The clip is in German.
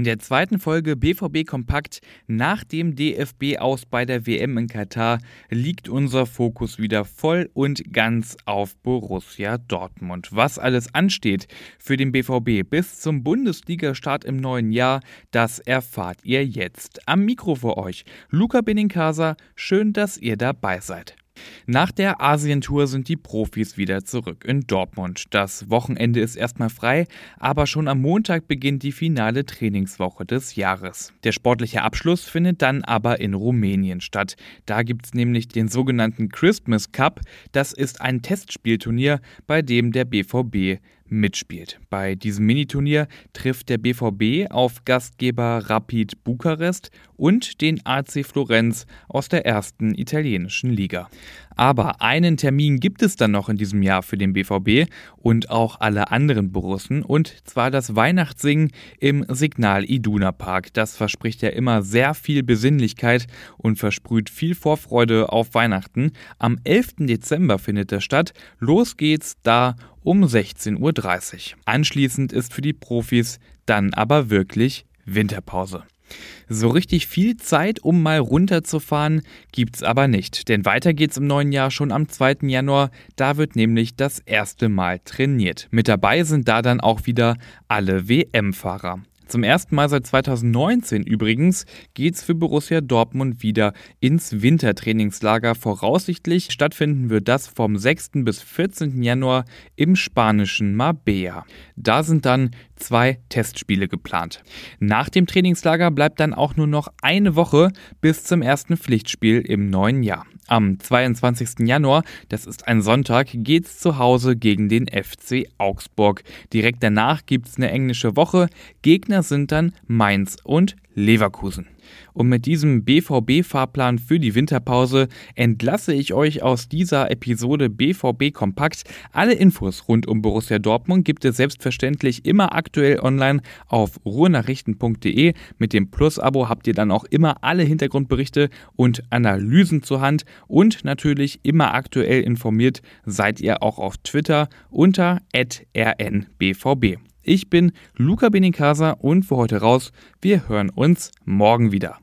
In der zweiten Folge BVB Kompakt nach dem DFB aus bei der WM in Katar liegt unser Fokus wieder voll und ganz auf Borussia Dortmund. Was alles ansteht für den BVB bis zum Bundesliga-Start im neuen Jahr, das erfahrt ihr jetzt. Am Mikro für euch Luca Benincasa, schön, dass ihr dabei seid. Nach der Asientour sind die Profis wieder zurück in Dortmund. Das Wochenende ist erstmal frei, aber schon am Montag beginnt die finale Trainingswoche des Jahres. Der sportliche Abschluss findet dann aber in Rumänien statt. Da gibt es nämlich den sogenannten Christmas Cup. Das ist ein Testspielturnier, bei dem der BVB mitspielt. Bei diesem Miniturnier trifft der BVB auf Gastgeber Rapid Bukarest und den AC Florenz aus der ersten italienischen Liga. Aber einen Termin gibt es dann noch in diesem Jahr für den BVB und auch alle anderen Borussen und zwar das Weihnachtssingen im Signal Iduna Park. Das verspricht ja immer sehr viel Besinnlichkeit und versprüht viel Vorfreude auf Weihnachten. Am 11. Dezember findet das statt. Los geht's da um 16.30 Uhr. Anschließend ist für die Profis dann aber wirklich Winterpause. So richtig viel Zeit, um mal runterzufahren, gibt's aber nicht. Denn weiter geht's im neuen Jahr schon am 2. Januar. Da wird nämlich das erste Mal trainiert. Mit dabei sind da dann auch wieder alle WM-Fahrer. Zum ersten Mal seit 2019 übrigens geht's für Borussia Dortmund wieder ins Wintertrainingslager. Voraussichtlich stattfinden wird das vom 6. bis 14. Januar im spanischen Marbella. Da sind dann zwei Testspiele geplant. Nach dem Trainingslager bleibt dann auch nur noch eine Woche bis zum ersten Pflichtspiel im neuen Jahr. Am 22. Januar, das ist ein Sonntag, geht's zu Hause gegen den FC Augsburg. Direkt danach gibt's eine englische Woche. Gegner sind dann Mainz und Leverkusen. Und mit diesem BVB-Fahrplan für die Winterpause entlasse ich euch aus dieser Episode BVB Kompakt. Alle Infos rund um Borussia Dortmund gibt es selbstverständlich immer aktuell online auf ruhrnachrichten.de. Mit dem Plus-Abo habt ihr dann auch immer alle Hintergrundberichte und Analysen zur Hand und natürlich immer aktuell informiert seid ihr auch auf Twitter unter rnbvb. Ich bin Luca Benincasa und für heute raus. Wir hören uns morgen wieder.